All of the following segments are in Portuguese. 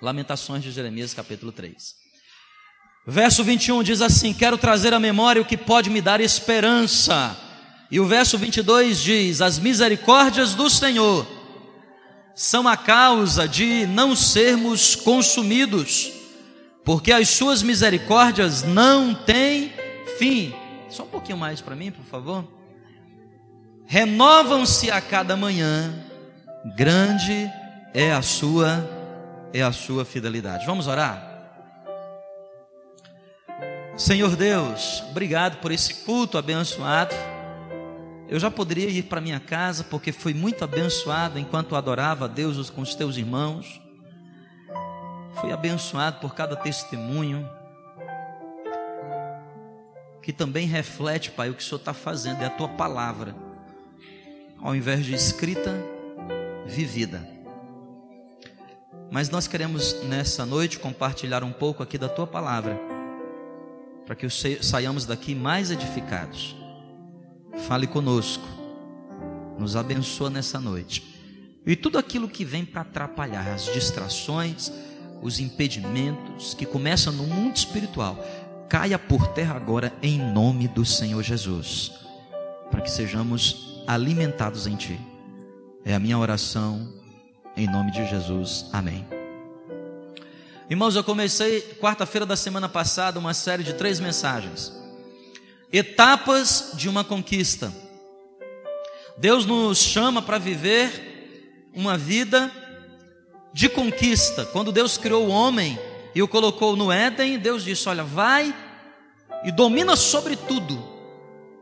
Lamentações de Jeremias, capítulo 3. Verso 21 diz assim: Quero trazer à memória o que pode me dar esperança. E o verso 22 diz: As misericórdias do Senhor são a causa de não sermos consumidos, porque as suas misericórdias não têm fim. Só um pouquinho mais para mim, por favor. Renovam-se a cada manhã, grande é a sua é a sua fidelidade. Vamos orar? Senhor Deus, obrigado por esse culto abençoado. Eu já poderia ir para minha casa porque fui muito abençoado enquanto adorava a Deus com os teus irmãos. Fui abençoado por cada testemunho que também reflete, Pai, o que o Senhor está fazendo, é a tua palavra, ao invés de escrita, vivida. Mas nós queremos nessa noite compartilhar um pouco aqui da tua palavra, para que saiamos daqui mais edificados. Fale conosco, nos abençoa nessa noite. E tudo aquilo que vem para atrapalhar, as distrações, os impedimentos que começam no mundo espiritual, caia por terra agora em nome do Senhor Jesus, para que sejamos alimentados em Ti. É a minha oração, em nome de Jesus. Amém. Irmãos, eu comecei quarta-feira da semana passada uma série de três mensagens etapas de uma conquista. Deus nos chama para viver uma vida de conquista. Quando Deus criou o homem e o colocou no Éden, Deus disse: Olha, vai e domina sobre tudo.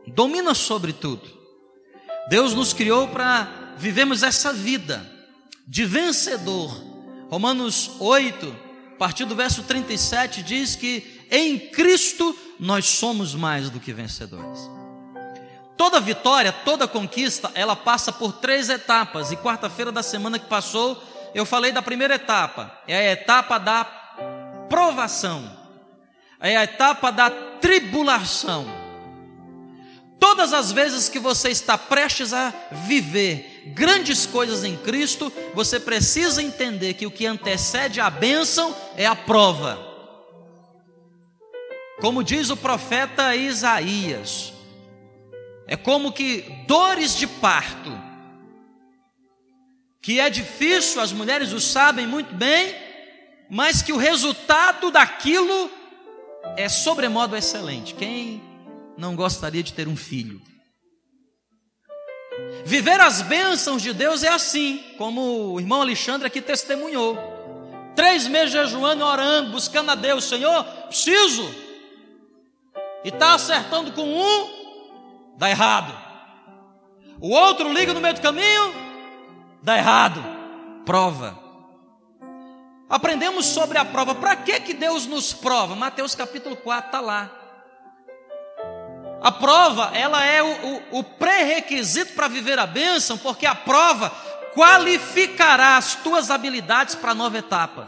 Domina sobre tudo. Deus nos criou para vivermos essa vida de vencedor. Romanos 8, a partir do verso 37, diz que em Cristo nós somos mais do que vencedores. Toda vitória, toda conquista, ela passa por três etapas. E quarta-feira da semana que passou, eu falei da primeira etapa. É a etapa da provação. É a etapa da tribulação. Todas as vezes que você está prestes a viver grandes coisas em Cristo, você precisa entender que o que antecede a bênção é a prova. Como diz o profeta Isaías, é como que dores de parto, que é difícil, as mulheres o sabem muito bem, mas que o resultado daquilo é sobremodo excelente. Quem não gostaria de ter um filho? Viver as bênçãos de Deus é assim, como o irmão Alexandre aqui testemunhou. Três meses jejuando, orando, buscando a Deus, Senhor, preciso e está acertando com um, dá errado. O outro liga no meio do caminho, dá errado. Prova. Aprendemos sobre a prova. Para que, que Deus nos prova? Mateus capítulo 4 está lá. A prova, ela é o, o, o pré-requisito para viver a bênção, porque a prova qualificará as tuas habilidades para a nova etapa.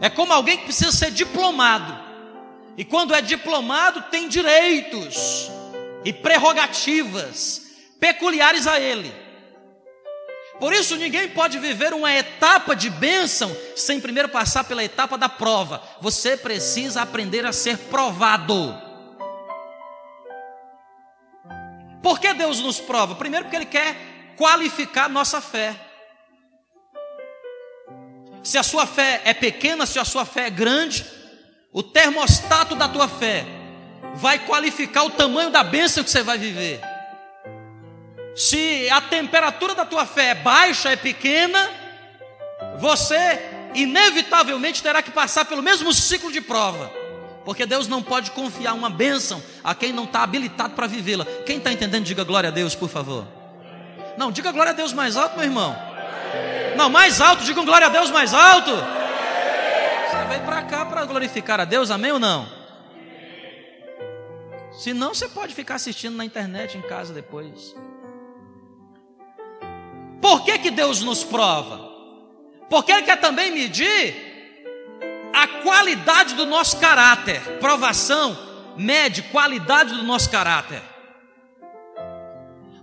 É como alguém que precisa ser diplomado. E quando é diplomado, tem direitos e prerrogativas peculiares a ele. Por isso, ninguém pode viver uma etapa de bênção sem primeiro passar pela etapa da prova. Você precisa aprender a ser provado. Por que Deus nos prova? Primeiro, porque Ele quer qualificar nossa fé. Se a sua fé é pequena, se a sua fé é grande, o termostato da tua fé vai qualificar o tamanho da bênção que você vai viver. Se a temperatura da tua fé é baixa, é pequena, você inevitavelmente terá que passar pelo mesmo ciclo de prova. Porque Deus não pode confiar uma bênção a quem não está habilitado para vivê-la. Quem está entendendo, diga glória a Deus, por favor. Não, diga glória a Deus mais alto, meu irmão. Não, mais alto, diga glória a Deus mais alto veio para cá para glorificar a Deus, amém ou não? Se não, você pode ficar assistindo na internet em casa depois. Por que, que Deus nos prova? Porque Ele quer também medir a qualidade do nosso caráter. Provação mede qualidade do nosso caráter.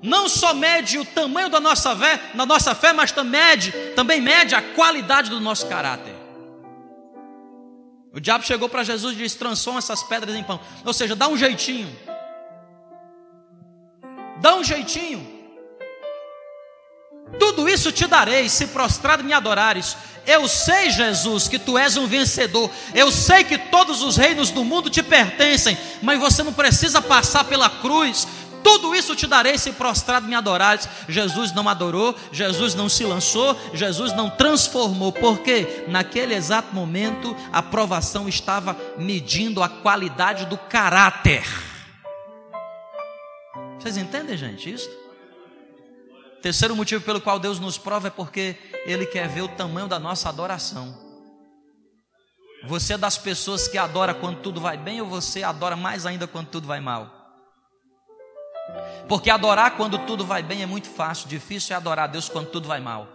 não só mede o tamanho da nossa fé, na nossa fé, mas também mede, também mede a qualidade do nosso caráter. O diabo chegou para Jesus e disse: transforma essas pedras em pão. Ou seja, dá um jeitinho. Dá um jeitinho. Tudo isso te darei se prostrado me adorares. Eu sei, Jesus, que tu és um vencedor. Eu sei que todos os reinos do mundo te pertencem, mas você não precisa passar pela cruz. Tudo isso te darei se prostrado me adorares. Jesus não adorou, Jesus não se lançou, Jesus não transformou, porque naquele exato momento a provação estava medindo a qualidade do caráter. Vocês entendem, gente, isso? Terceiro motivo pelo qual Deus nos prova é porque Ele quer ver o tamanho da nossa adoração. Você é das pessoas que adora quando tudo vai bem ou você adora mais ainda quando tudo vai mal? Porque adorar quando tudo vai bem é muito fácil, difícil é adorar a Deus quando tudo vai mal.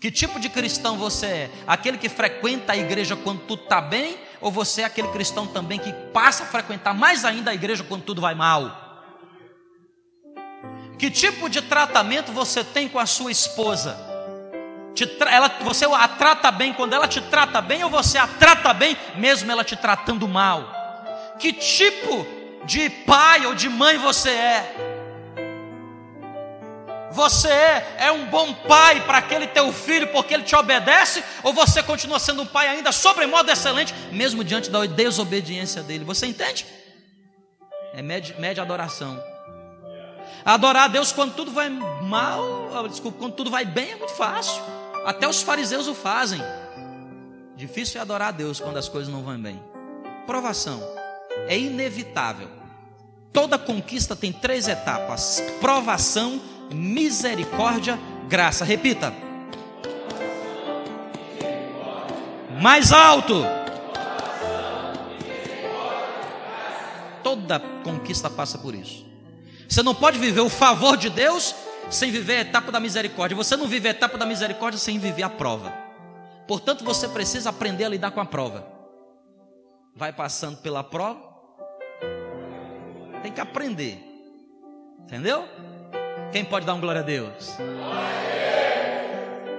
Que tipo de cristão você é? Aquele que frequenta a igreja quando tudo está bem? Ou você é aquele cristão também que passa a frequentar mais ainda a igreja quando tudo vai mal? Que tipo de tratamento você tem com a sua esposa? ela, você a trata bem quando ela te trata bem ou você a trata bem mesmo ela te tratando mal? Que tipo de pai ou de mãe você é? Você é, é um bom pai para aquele teu filho porque ele te obedece? Ou você continua sendo um pai ainda sobremodo excelente, mesmo diante da desobediência dele? Você entende? É média adoração. Adorar a Deus quando tudo vai mal, ah, desculpa, quando tudo vai bem é muito fácil. Até os fariseus o fazem. Difícil é adorar a Deus quando as coisas não vão bem. Provação. É inevitável. Toda conquista tem três etapas: provação, misericórdia, graça. Repita. Mais alto. Toda conquista passa por isso. Você não pode viver o favor de Deus sem viver a etapa da misericórdia. Você não vive a etapa da misericórdia sem viver a prova. Portanto, você precisa aprender a lidar com a prova. Vai passando pela prova, tem que aprender. Entendeu? Quem pode dar um glória a Deus?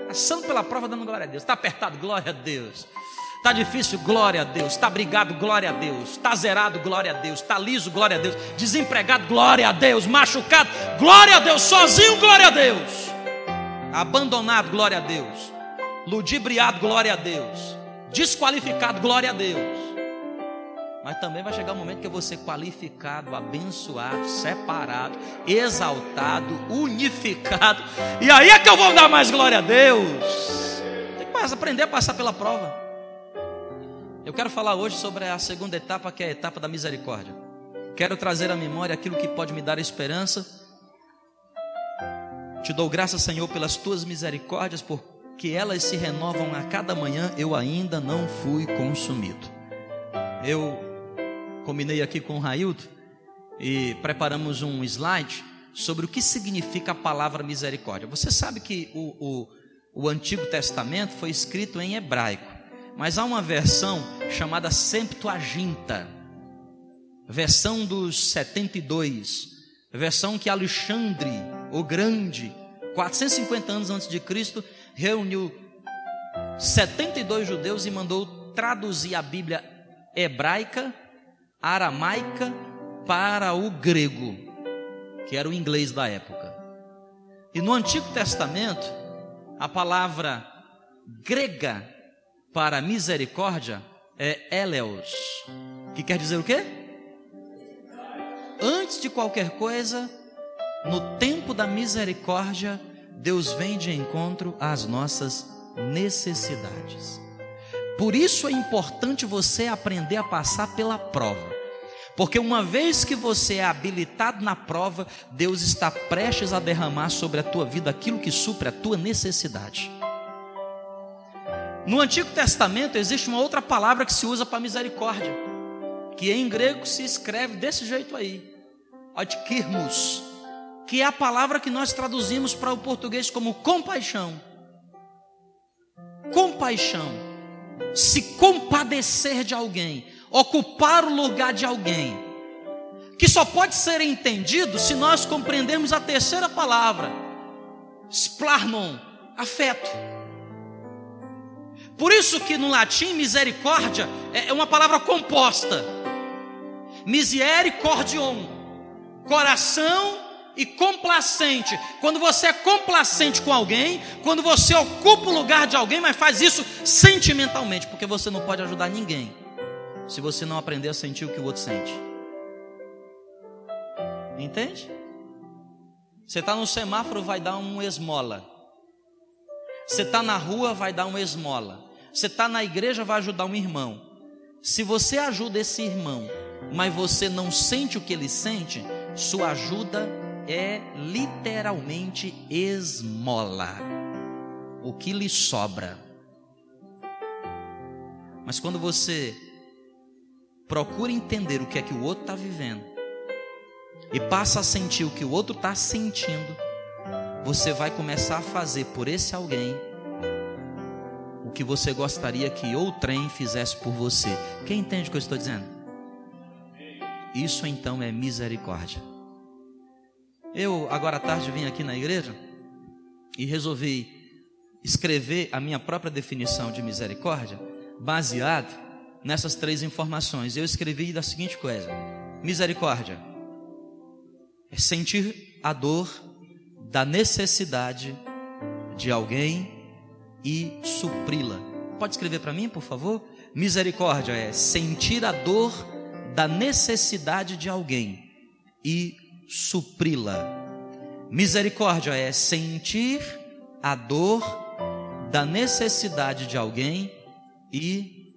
Passando pela prova, dando glória a Deus. Está apertado, glória a Deus. Está difícil, glória a Deus. Está brigado, glória a Deus. Está zerado, glória a Deus. Está liso, glória a Deus. Desempregado, glória a Deus. Machucado, glória a Deus. Sozinho, glória a Deus. Abandonado, glória a Deus. Ludibriado, glória a Deus. Desqualificado, glória a Deus. Mas também vai chegar um momento que eu vou ser qualificado, abençoado, separado, exaltado, unificado. E aí é que eu vou dar mais glória a Deus. Tem que aprender a passar pela prova. Eu quero falar hoje sobre a segunda etapa, que é a etapa da misericórdia. Quero trazer à memória aquilo que pode me dar esperança. Te dou graças, Senhor, pelas tuas misericórdias, porque elas se renovam a cada manhã. Eu ainda não fui consumido. Eu combinei aqui com o Raildo e preparamos um slide sobre o que significa a palavra misericórdia. Você sabe que o, o, o Antigo Testamento foi escrito em hebraico. Mas há uma versão chamada Septuaginta, versão dos 72, versão que Alexandre, o Grande, 450 anos antes de Cristo, reuniu 72 judeus e mandou traduzir a Bíblia hebraica, aramaica para o grego, que era o inglês da época. E no Antigo Testamento, a palavra grega para misericórdia é eleos, que quer dizer o quê? Antes de qualquer coisa, no tempo da misericórdia, Deus vem de encontro às nossas necessidades. Por isso é importante você aprender a passar pela prova. Porque uma vez que você é habilitado na prova, Deus está prestes a derramar sobre a tua vida aquilo que supre a tua necessidade. No Antigo Testamento existe uma outra palavra que se usa para misericórdia, que em grego se escreve desse jeito aí, adkirmos, que é a palavra que nós traduzimos para o português como compaixão. Compaixão, se compadecer de alguém, ocupar o lugar de alguém. que só pode ser entendido se nós compreendermos a terceira palavra, splarnon, afeto. Por isso que no latim misericórdia é uma palavra composta. Misericordion, coração e complacente. Quando você é complacente com alguém, quando você ocupa o lugar de alguém, mas faz isso sentimentalmente, porque você não pode ajudar ninguém se você não aprender a sentir o que o outro sente. Entende? Você está no semáforo, vai dar uma esmola. Você está na rua, vai dar uma esmola. Você está na igreja, vai ajudar um irmão. Se você ajuda esse irmão, mas você não sente o que ele sente, sua ajuda é literalmente esmola. O que lhe sobra. Mas quando você procura entender o que é que o outro está vivendo e passa a sentir o que o outro está sentindo, você vai começar a fazer por esse alguém que você gostaria que outrem fizesse por você. Quem entende o que eu estou dizendo? Isso então é misericórdia. Eu, agora à tarde, vim aqui na igreja e resolvi escrever a minha própria definição de misericórdia, baseado nessas três informações. Eu escrevi da seguinte coisa: misericórdia é sentir a dor da necessidade de alguém e supri-la. Pode escrever para mim, por favor? Misericórdia é sentir a dor da necessidade de alguém e supri-la. Misericórdia é sentir a dor da necessidade de alguém e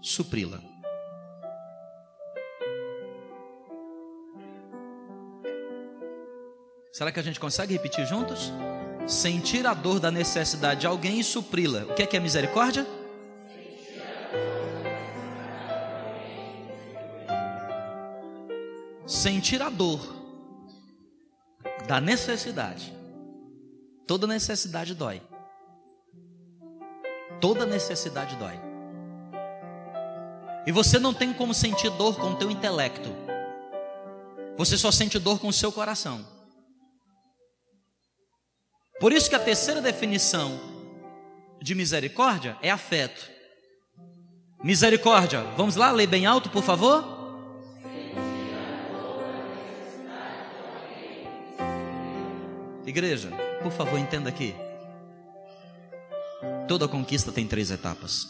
supri-la. Será que a gente consegue repetir juntos? Sentir a dor da necessidade de alguém e supri-la. O que é que é misericórdia? Sentir a dor da necessidade. Toda necessidade dói. Toda necessidade dói. E você não tem como sentir dor com o teu intelecto. Você só sente dor com o seu coração. Por isso que a terceira definição de misericórdia é afeto. Misericórdia, vamos lá, ler bem alto, por favor. Igreja, por favor, entenda aqui. Toda conquista tem três etapas.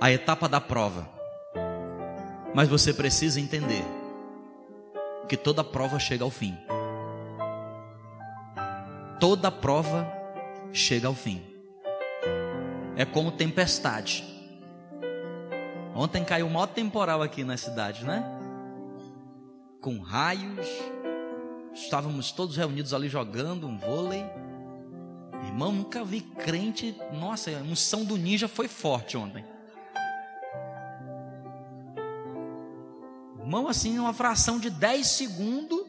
A etapa da prova. Mas você precisa entender que toda prova chega ao fim toda prova chega ao fim. É como tempestade. Ontem caiu o maior temporal aqui na cidade, né? Com raios. Estávamos todos reunidos ali jogando um vôlei. Irmão, nunca vi crente. Nossa, a unção do ninja foi forte ontem. Irmão, assim, uma fração de 10 segundos.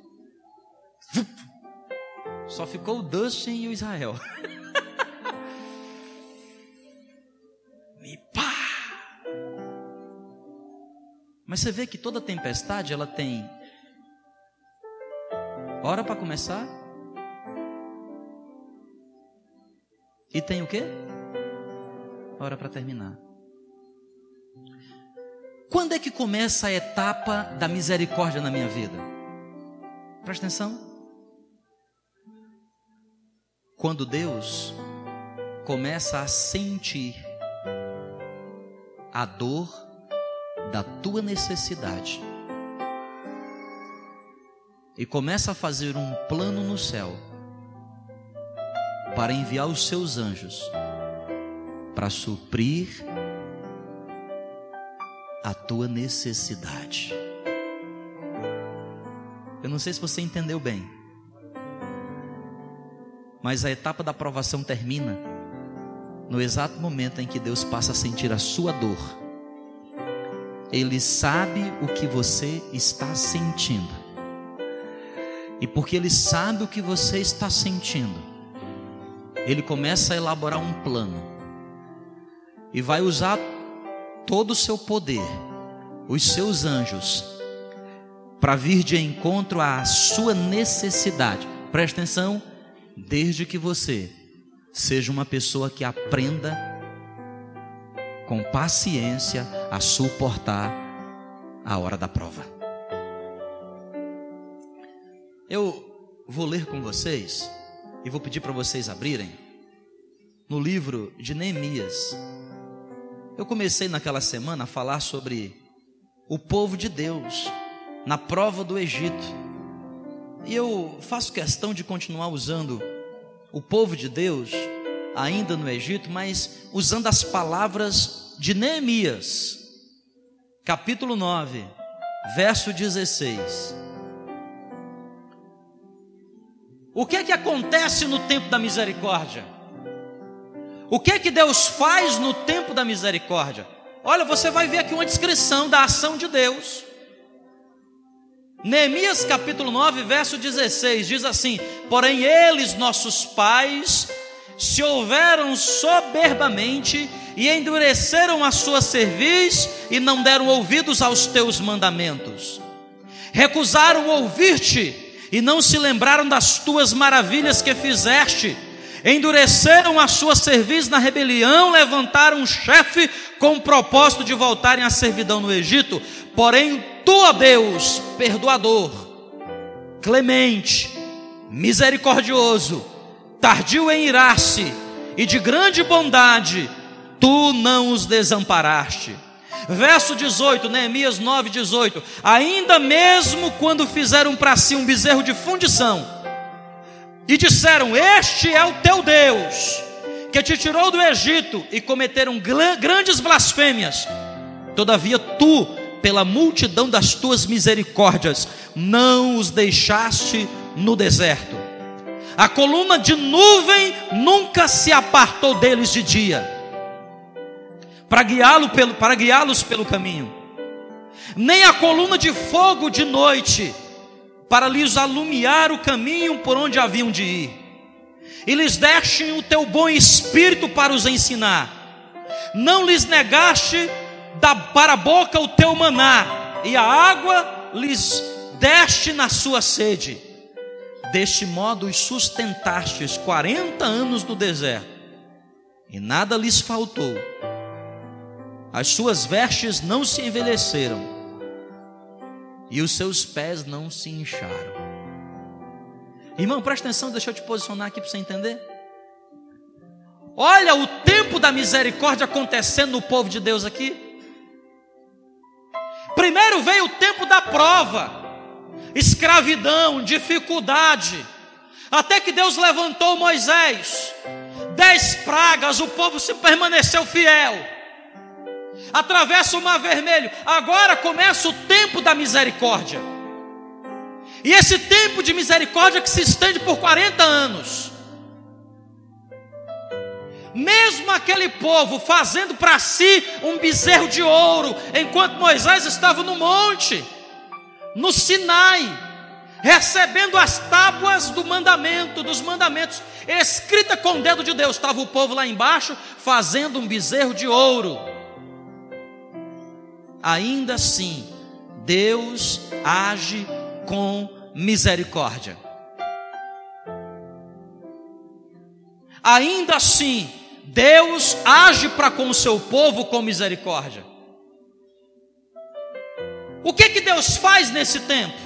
Só ficou o Dustin e o Israel. e pá! Mas você vê que toda tempestade ela tem hora para começar e tem o quê? Hora para terminar. Quando é que começa a etapa da misericórdia na minha vida? Presta atenção quando Deus começa a sentir a dor da tua necessidade e começa a fazer um plano no céu para enviar os seus anjos para suprir a tua necessidade. Eu não sei se você entendeu bem. Mas a etapa da aprovação termina no exato momento em que Deus passa a sentir a sua dor. Ele sabe o que você está sentindo. E porque ele sabe o que você está sentindo, ele começa a elaborar um plano. E vai usar todo o seu poder, os seus anjos, para vir de encontro à sua necessidade. Presta atenção, desde que você seja uma pessoa que aprenda com paciência a suportar a hora da prova. Eu vou ler com vocês e vou pedir para vocês abrirem no livro de Neemias. Eu comecei naquela semana a falar sobre o povo de Deus na prova do Egito. E eu faço questão de continuar usando o povo de Deus ainda no Egito, mas usando as palavras de Neemias, capítulo 9, verso 16. O que é que acontece no tempo da misericórdia? O que é que Deus faz no tempo da misericórdia? Olha, você vai ver aqui uma descrição da ação de Deus. Neemias capítulo 9, verso 16 diz assim: Porém, eles, nossos pais, se houveram soberbamente e endureceram a sua cerviz e não deram ouvidos aos teus mandamentos. Recusaram ouvir-te e não se lembraram das tuas maravilhas que fizeste. Endureceram a sua cerviz na rebelião, levantaram um chefe com o propósito de voltarem à servidão no Egito. Porém, tu, ó Deus, perdoador, clemente, misericordioso, tardio em irar-se e de grande bondade, tu não os desamparaste. Verso 18, Neemias 9, 18. Ainda mesmo quando fizeram para si um bezerro de fundição, e disseram: Este é o teu Deus, que te tirou do Egito, e cometeram grandes blasfêmias. Todavia tu pela multidão das tuas misericórdias, não os deixaste no deserto. A coluna de nuvem nunca se apartou deles de dia, para guiá-los pelo, para guiá-los pelo caminho, nem a coluna de fogo de noite, para lhes alumiar o caminho por onde haviam de ir, e lhes deste o teu bom espírito para os ensinar, não lhes negaste da, para a boca o teu maná, e a água lhes deste na sua sede. Deste modo os sustentastes quarenta anos no deserto, e nada lhes faltou. As suas vestes não se envelheceram, e os seus pés não se incharam. Irmão, presta atenção, deixa eu te posicionar aqui para você entender. Olha o tempo da misericórdia acontecendo no povo de Deus aqui. Primeiro veio o tempo da prova, escravidão, dificuldade, até que Deus levantou Moisés. Dez pragas, o povo se permaneceu fiel. Atravessa o mar vermelho. Agora começa o tempo da misericórdia. E esse tempo de misericórdia que se estende por 40 anos mesmo aquele povo fazendo para si um bezerro de ouro, enquanto Moisés estava no monte, no Sinai, recebendo as tábuas do mandamento, dos mandamentos, escrita com o dedo de Deus, estava o povo lá embaixo fazendo um bezerro de ouro. Ainda assim, Deus age com misericórdia. Ainda assim, Deus age para com o seu povo com misericórdia. O que que Deus faz nesse tempo?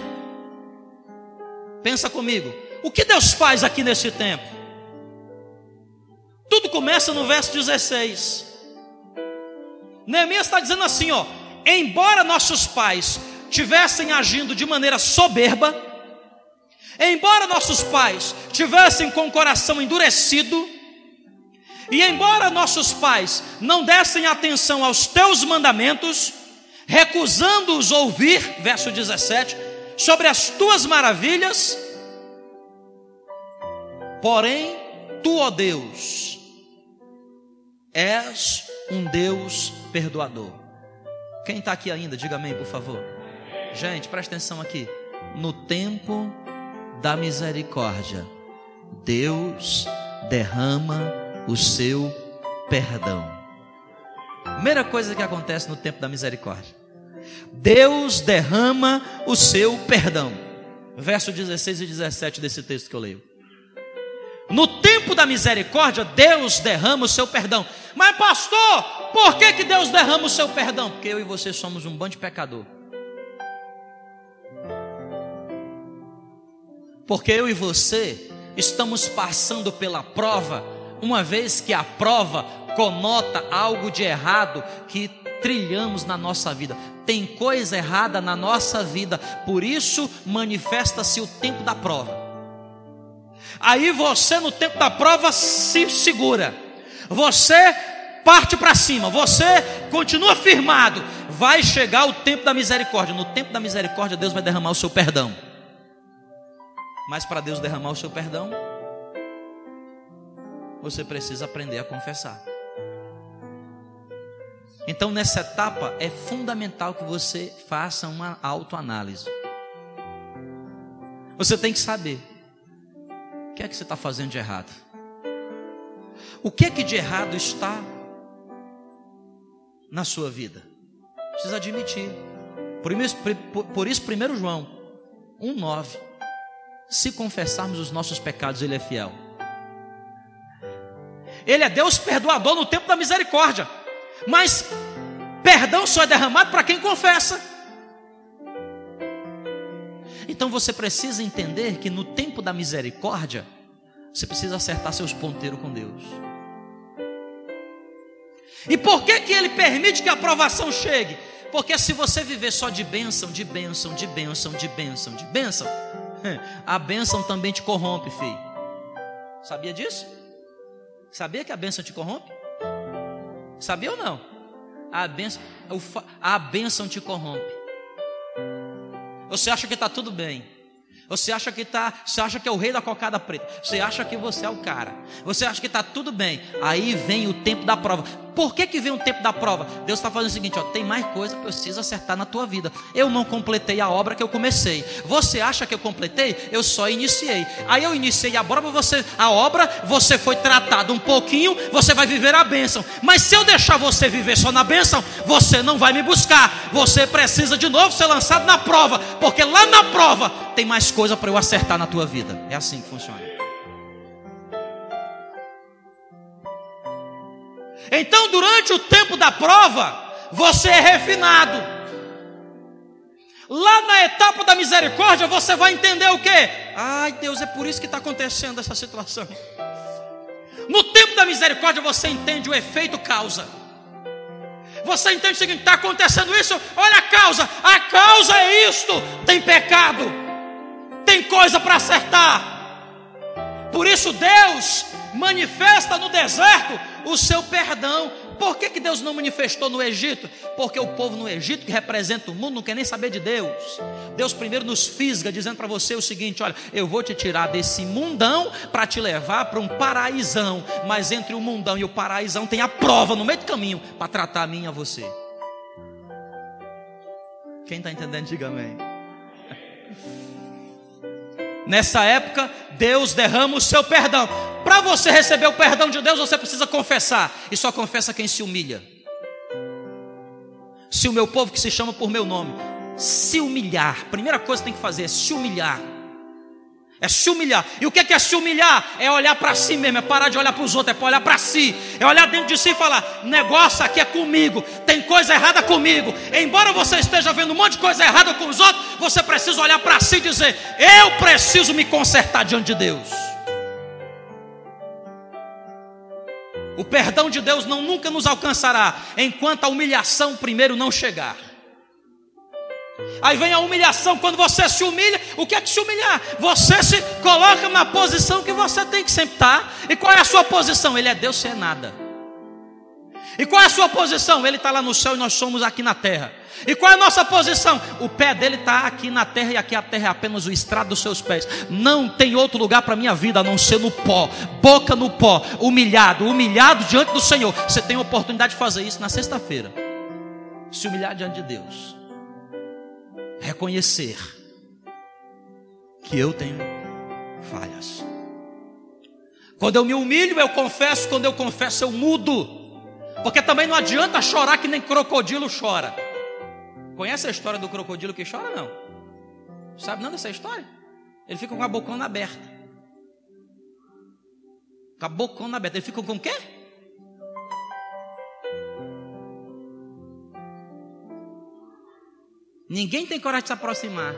Pensa comigo. O que Deus faz aqui nesse tempo? Tudo começa no verso 16. Neemias está dizendo assim, ó: embora nossos pais tivessem agindo de maneira soberba, embora nossos pais tivessem com o coração endurecido, e embora nossos pais não dessem atenção aos teus mandamentos, recusando-os ouvir, verso 17, sobre as tuas maravilhas, porém, tu, ó Deus, és um Deus perdoador. Quem está aqui ainda, diga amém, por favor. Gente, presta atenção aqui. No tempo da misericórdia, Deus derrama o seu perdão. Primeira coisa que acontece no tempo da misericórdia. Deus derrama o seu perdão. Verso 16 e 17 desse texto que eu leio. No tempo da misericórdia, Deus derrama o seu perdão. Mas, pastor, por que, que Deus derrama o seu perdão? Porque eu e você somos um bando de pecador. Porque eu e você estamos passando pela prova, uma vez que a prova conota algo de errado que trilhamos na nossa vida. Tem coisa errada na nossa vida, por isso manifesta-se o tempo da prova. Aí você, no tempo da prova, se segura, você parte para cima, você continua firmado. Vai chegar o tempo da misericórdia. No tempo da misericórdia, Deus vai derramar o seu perdão. Mas para Deus derramar o seu perdão, você precisa aprender a confessar. Então, nessa etapa, é fundamental que você faça uma autoanálise. Você tem que saber o que é que você está fazendo de errado. O que é que de errado está na sua vida? Precisa admitir. Por isso, por isso 1 João 1,9 se confessarmos os nossos pecados, Ele é fiel. Ele é Deus perdoador no tempo da misericórdia, mas perdão só é derramado para quem confessa. Então você precisa entender que no tempo da misericórdia, você precisa acertar seus ponteiros com Deus. E por que que ele permite que a aprovação chegue? Porque se você viver só de bênção, de bênção, de bênção, de bênção, de bênção, a bênção também te corrompe, filho. Sabia disso? Sabia que a bênção te corrompe? Sabia ou não? A bênção, a bênção te corrompe. Você acha que está tudo bem. Você acha que tá, você acha que é o rei da cocada preta. Você acha que você é o cara. Você acha que está tudo bem. Aí vem o tempo da prova. Por que, que vem o tempo da prova? Deus está fazendo o seguinte: ó, tem mais coisa que eu preciso acertar na tua vida. Eu não completei a obra que eu comecei. Você acha que eu completei? Eu só iniciei. Aí eu iniciei a obra, você, a obra, você foi tratado um pouquinho, você vai viver a bênção. Mas se eu deixar você viver só na bênção, você não vai me buscar. Você precisa de novo ser lançado na prova, porque lá na prova tem mais coisa para eu acertar na tua vida. É assim que funciona. Então, durante o tempo da prova, você é refinado. Lá na etapa da misericórdia, você vai entender o que? Ai, Deus, é por isso que está acontecendo essa situação. No tempo da misericórdia, você entende o efeito causa. Você entende o seguinte: está acontecendo isso, olha a causa, a causa é isto: tem pecado, tem coisa para acertar. Por isso, Deus manifesta no deserto o seu perdão. Por que, que Deus não manifestou no Egito? Porque o povo no Egito, que representa o mundo, não quer nem saber de Deus. Deus primeiro nos fisga, dizendo para você o seguinte: olha, eu vou te tirar desse mundão para te levar para um paraísão. Mas entre o mundão e o paraísão tem a prova no meio do caminho para tratar a mim e a você. Quem está entendendo, diga amém. Nessa época, Deus derrama o seu perdão. Para você receber o perdão de Deus, você precisa confessar. E só confessa quem se humilha. Se o meu povo que se chama por meu nome se humilhar, primeira coisa que tem que fazer é se humilhar. É se humilhar. E o que é se humilhar? É olhar para si mesmo, é parar de olhar para os outros, é olhar para si. É olhar dentro de si e falar: negócio aqui é comigo, tem coisa errada comigo. Embora você esteja vendo um monte de coisa errada com os outros, você precisa olhar para si e dizer: eu preciso me consertar diante de Deus. O perdão de Deus não nunca nos alcançará enquanto a humilhação primeiro não chegar. Aí vem a humilhação, quando você se humilha, o que é que se humilhar? Você se coloca na posição que você tem que sempre estar. E qual é a sua posição? Ele é Deus, você é nada. E qual é a sua posição? Ele está lá no céu e nós somos aqui na terra. E qual é a nossa posição? O pé dele está aqui na terra e aqui a terra é apenas o estrado dos seus pés. Não tem outro lugar para a minha vida a não ser no pó, boca no pó, humilhado, humilhado diante do Senhor. Você tem a oportunidade de fazer isso na sexta-feira. Se humilhar diante de Deus reconhecer que eu tenho falhas. Quando eu me humilho, eu confesso, quando eu confesso, eu mudo. Porque também não adianta chorar que nem crocodilo chora. Conhece a história do crocodilo que chora? Não. Sabe não dessa história? Ele fica com a bocona aberta. Com a bocona aberta. Ele fica com o quê? Ninguém tem coragem de se aproximar.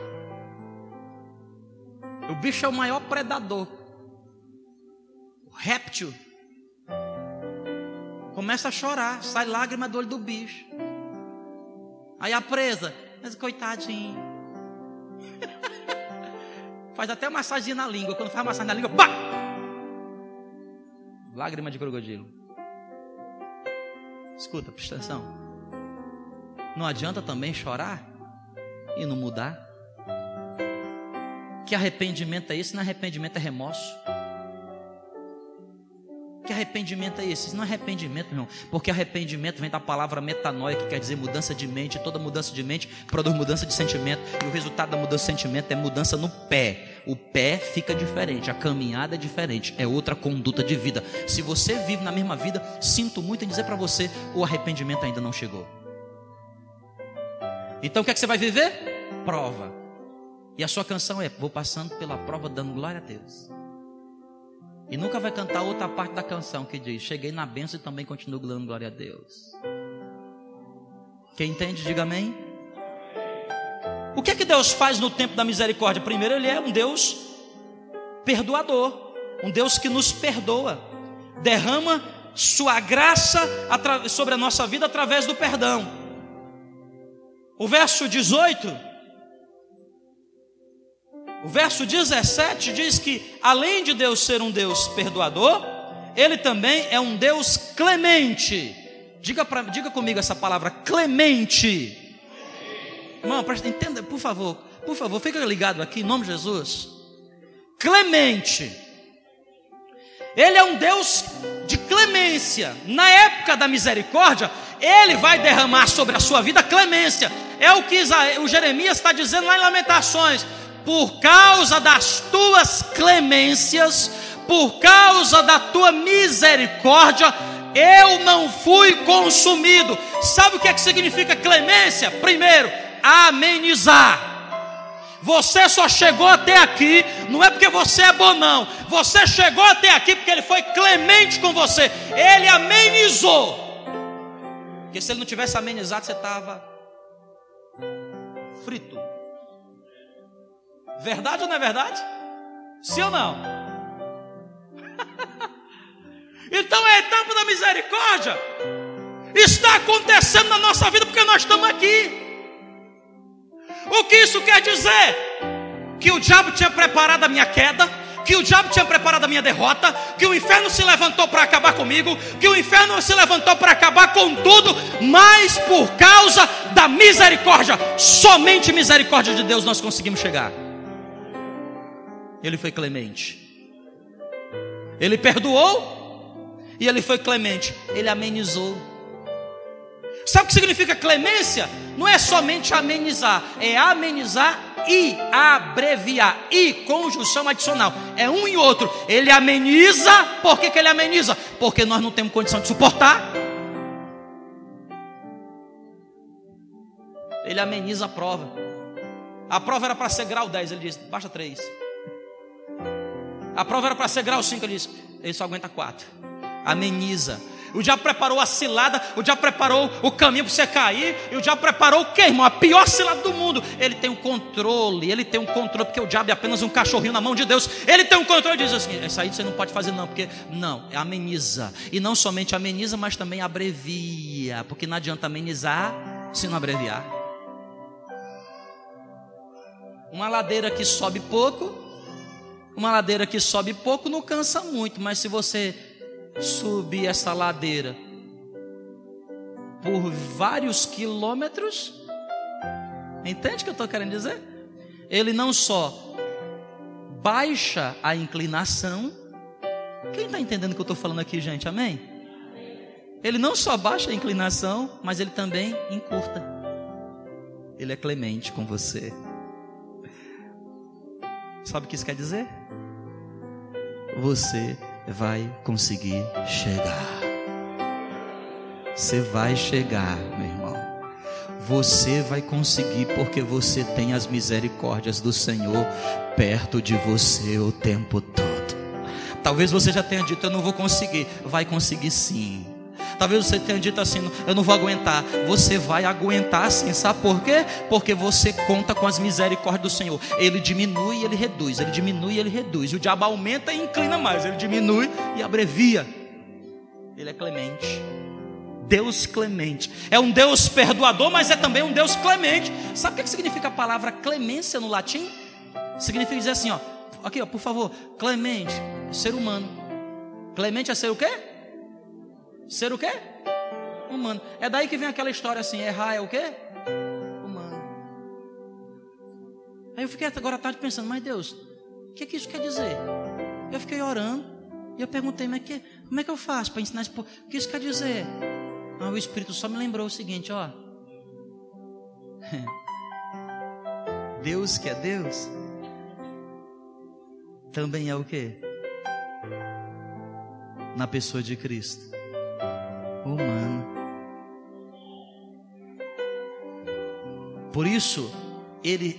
O bicho é o maior predador. O réptil. Começa a chorar, sai lágrima do olho do bicho. Aí a presa, mas coitadinho. faz até massagem na língua. Quando faz massagem na língua, pá! Lágrima de crocodilo. Escuta, presta atenção. Não adianta também chorar e não mudar. Que arrependimento é esse? Não é arrependimento, é remorso. Que arrependimento é esse? Não é arrependimento, meu irmão. Porque arrependimento vem da palavra metanoia, que quer dizer mudança de mente. Toda mudança de mente produz mudança de sentimento. E o resultado da mudança de sentimento é mudança no pé. O pé fica diferente, a caminhada é diferente, é outra conduta de vida. Se você vive na mesma vida, sinto muito em dizer para você, o arrependimento ainda não chegou. Então o que é que você vai viver? Prova. E a sua canção é: Vou passando pela prova dando glória a Deus. E nunca vai cantar outra parte da canção que diz: Cheguei na bênção e também continuo dando glória a Deus. Quem entende, diga amém. O que é que Deus faz no tempo da misericórdia? Primeiro, Ele é um Deus perdoador, um Deus que nos perdoa, derrama Sua graça sobre a nossa vida através do perdão. O verso 18, o verso 17 diz que, além de Deus ser um Deus perdoador, Ele também é um Deus clemente. Diga, pra, diga comigo essa palavra, clemente. Irmão, presta, entenda, por favor, por favor, fica ligado aqui, em nome de Jesus. Clemente. Ele é um Deus de clemência. Na época da misericórdia, Ele vai derramar sobre a sua vida clemência. É o que o Jeremias está dizendo lá em Lamentações. Por causa das tuas clemências, por causa da tua misericórdia, eu não fui consumido. Sabe o que é que significa clemência? Primeiro, amenizar. Você só chegou até aqui, não é porque você é bom, não. Você chegou até aqui porque ele foi clemente com você. Ele amenizou. Porque se ele não tivesse amenizado, você estava frito. Verdade ou não é verdade? Sim ou não? então é a etapa da misericórdia. Está acontecendo na nossa vida porque nós estamos aqui. O que isso quer dizer? Que o diabo tinha preparado a minha queda que o diabo tinha preparado a minha derrota, que o inferno se levantou para acabar comigo, que o inferno se levantou para acabar com tudo, mas por causa da misericórdia, somente misericórdia de Deus nós conseguimos chegar. Ele foi clemente, ele perdoou e ele foi clemente, ele amenizou. Sabe o que significa clemência? Não é somente amenizar, é amenizar e abreviar. E conjunção adicional. É um e outro. Ele ameniza. Por que, que ele ameniza? Porque nós não temos condição de suportar. Ele ameniza a prova. A prova era para ser grau 10. Ele diz: baixa 3. A prova era para ser grau 5. Ele diz: ele só aguenta 4. Ameniza o diabo preparou a cilada, o diabo preparou o caminho para você cair, e o diabo preparou o que, irmão? A pior cilada do mundo. Ele tem um controle, ele tem um controle, porque o diabo é apenas um cachorrinho na mão de Deus. Ele tem um controle diz assim: essa aí você não pode fazer, não, porque não, é ameniza. E não somente ameniza, mas também abrevia, porque não adianta amenizar se não abreviar. Uma ladeira que sobe pouco, uma ladeira que sobe pouco não cansa muito, mas se você subir essa ladeira por vários quilômetros. Entende o que eu estou querendo dizer? Ele não só baixa a inclinação. Quem está entendendo o que eu estou falando aqui, gente? Amém? Ele não só baixa a inclinação, mas ele também encurta. Ele é clemente com você. Sabe o que isso quer dizer? Você vai conseguir chegar. Você vai chegar, meu irmão. Você vai conseguir porque você tem as misericórdias do Senhor perto de você o tempo todo. Talvez você já tenha dito: Eu não vou conseguir. Vai conseguir sim. Talvez você tenha dito assim: Eu não vou aguentar. Você vai aguentar sim. Sabe por quê? Porque você conta com as misericórdias do Senhor. Ele diminui e ele reduz. Ele diminui e ele reduz. O diabo aumenta e inclina mais. Ele diminui e abrevia. Ele é clemente. Deus clemente. É um Deus perdoador, mas é também um Deus clemente. Sabe o que significa a palavra clemência no latim? Significa dizer assim, ó. Aqui, ó, por favor. Clemente, ser humano. Clemente é ser o quê? Ser o quê? Humano. É daí que vem aquela história assim: errar é o quê? Humano. Aí eu fiquei agora à tarde pensando, mas Deus, o que, é que isso quer dizer? Eu fiquei orando e eu perguntei, mas que, como é que eu faço para ensinar isso? O que isso quer dizer? Ah, o Espírito só me lembrou o seguinte, ó. Deus que é Deus, também é o que? Na pessoa de Cristo, humano. Por isso, Ele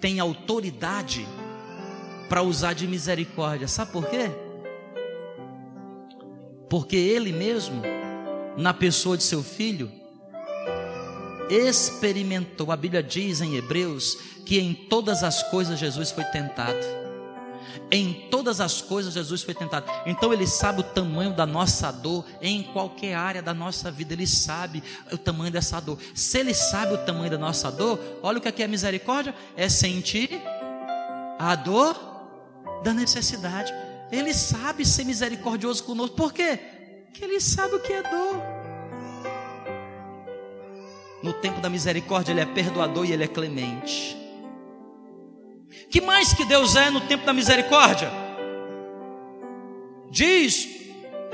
tem autoridade para usar de misericórdia. Sabe por quê? Porque Ele mesmo na pessoa de seu filho, experimentou. A Bíblia diz em Hebreus que em todas as coisas Jesus foi tentado. Em todas as coisas Jesus foi tentado. Então ele sabe o tamanho da nossa dor em qualquer área da nossa vida. Ele sabe o tamanho dessa dor. Se ele sabe o tamanho da nossa dor, olha o que aqui é misericórdia: é sentir a dor da necessidade. Ele sabe ser misericordioso conosco. Por quê? que Ele sabe o que é dor. No tempo da misericórdia, Ele é perdoador e Ele é clemente. Que mais que Deus é no tempo da misericórdia? Diz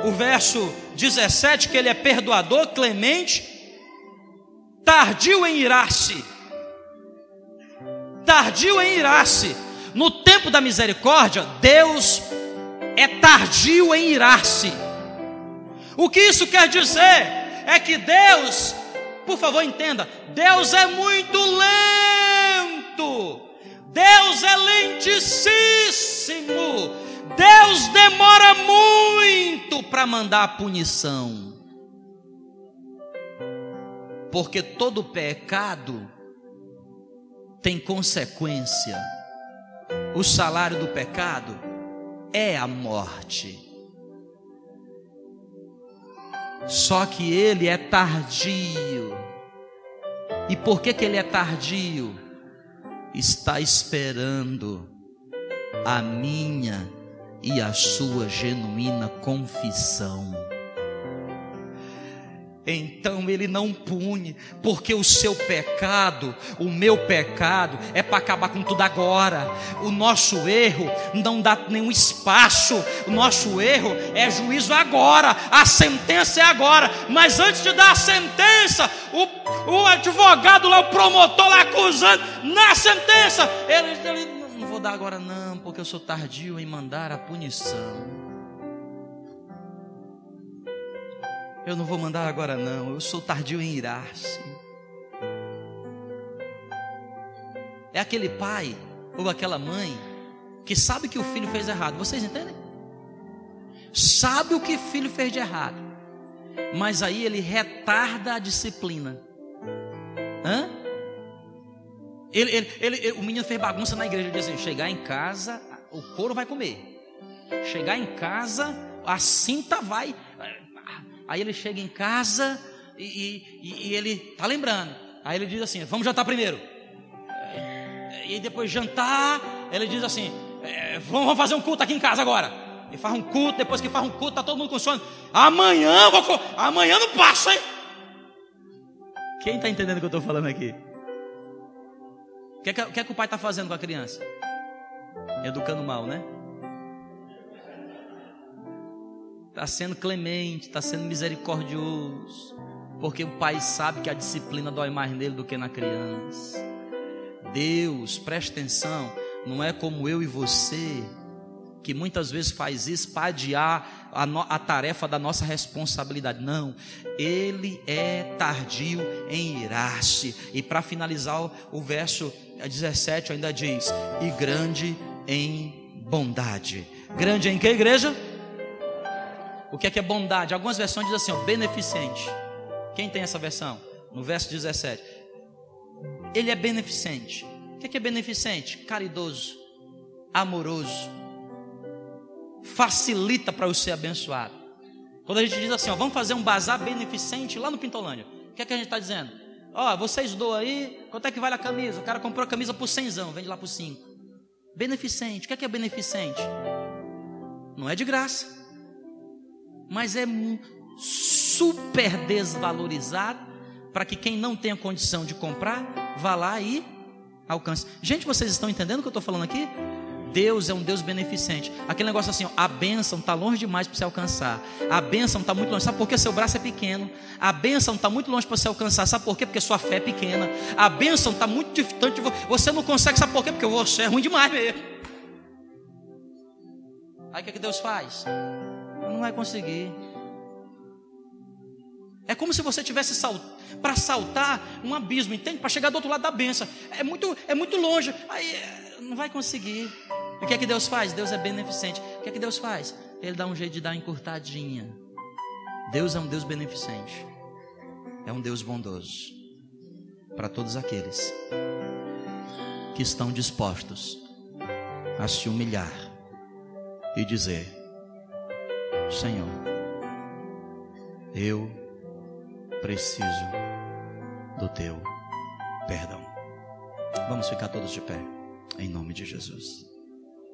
o verso 17 que Ele é perdoador, clemente, tardio em irar-se. Tardio em irar-se. No tempo da misericórdia, Deus é tardio em irar-se. O que isso quer dizer? É que Deus, por favor, entenda, Deus é muito lento. Deus é lentíssimo. Deus demora muito para mandar a punição. Porque todo pecado tem consequência. O salário do pecado é a morte. Só que ele é tardio. E por que, que ele é tardio? Está esperando a minha e a sua genuína confissão então ele não pune, porque o seu pecado, o meu pecado, é para acabar com tudo agora. O nosso erro não dá nenhum espaço, o nosso erro é juízo agora, a sentença é agora. Mas antes de dar a sentença, o, o advogado lá, o promotor lá acusando, na sentença, ele, ele não vou dar agora, não, porque eu sou tardio em mandar a punição. Eu não vou mandar agora, não. Eu sou tardio em irar-se. É aquele pai ou aquela mãe que sabe que o filho fez errado. Vocês entendem? Sabe o que o filho fez de errado. Mas aí ele retarda a disciplina. Hã? Ele, ele, ele, o menino fez bagunça na igreja. Ele diz assim: chegar em casa, o couro vai comer. Chegar em casa, a cinta vai Aí ele chega em casa e, e, e ele tá lembrando. Aí ele diz assim: Vamos jantar primeiro. E depois jantar, ele diz assim: é, Vamos fazer um culto aqui em casa agora. E faz um culto, depois que faz um culto, tá todo mundo com sono. Amanhã, vou, amanhã não passa, hein? Quem está entendendo o que eu estou falando aqui? O que, é que, que, é que o pai está fazendo com a criança? Educando mal, né? Está sendo clemente, está sendo misericordioso, porque o pai sabe que a disciplina dói mais nele do que na criança. Deus, preste atenção, não é como eu e você que muitas vezes faz espadiar a, no, a tarefa da nossa responsabilidade. Não, ele é tardio em irar-se. E para finalizar, o, o verso 17 ainda diz: e grande em bondade. Grande em que igreja? O que é que é bondade? Algumas versões dizem assim, ó, beneficente. Quem tem essa versão? No verso 17. Ele é beneficente. O que é que é beneficente? Caridoso, amoroso, facilita para eu ser abençoado. Quando a gente diz assim, ó, vamos fazer um bazar beneficente lá no Pintolândia, o que é que a gente está dizendo? Ó, vocês doam aí, quanto é que vale a camisa? O cara comprou a camisa por cenzão, vende lá por cinco. Beneficente, o que é que é beneficente? Não é de graça, mas é super desvalorizado para que quem não tenha condição de comprar vá lá e alcance. Gente, vocês estão entendendo o que eu estou falando aqui? Deus é um Deus beneficente. Aquele negócio assim, ó, a bênção está longe demais para você alcançar. A bênção está muito longe. Sabe por quê? Seu braço é pequeno. A bênção está muito longe para você alcançar. Sabe por quê? Porque sua fé é pequena. A bênção está muito distante. Você não consegue. Sabe por quê? Porque você é ruim demais mesmo. Aí o que, é que Deus faz? Não vai conseguir. É como se você tivesse salt... para saltar um abismo, entende? Para chegar do outro lado da benção. É muito, é muito longe. Aí não vai conseguir. O que é que Deus faz? Deus é beneficente. O que é que Deus faz? Ele dá um jeito de dar encurtadinha. Deus é um Deus beneficente. É um Deus bondoso para todos aqueles que estão dispostos a se humilhar e dizer: Senhor, eu preciso do teu perdão. Vamos ficar todos de pé, em nome de Jesus.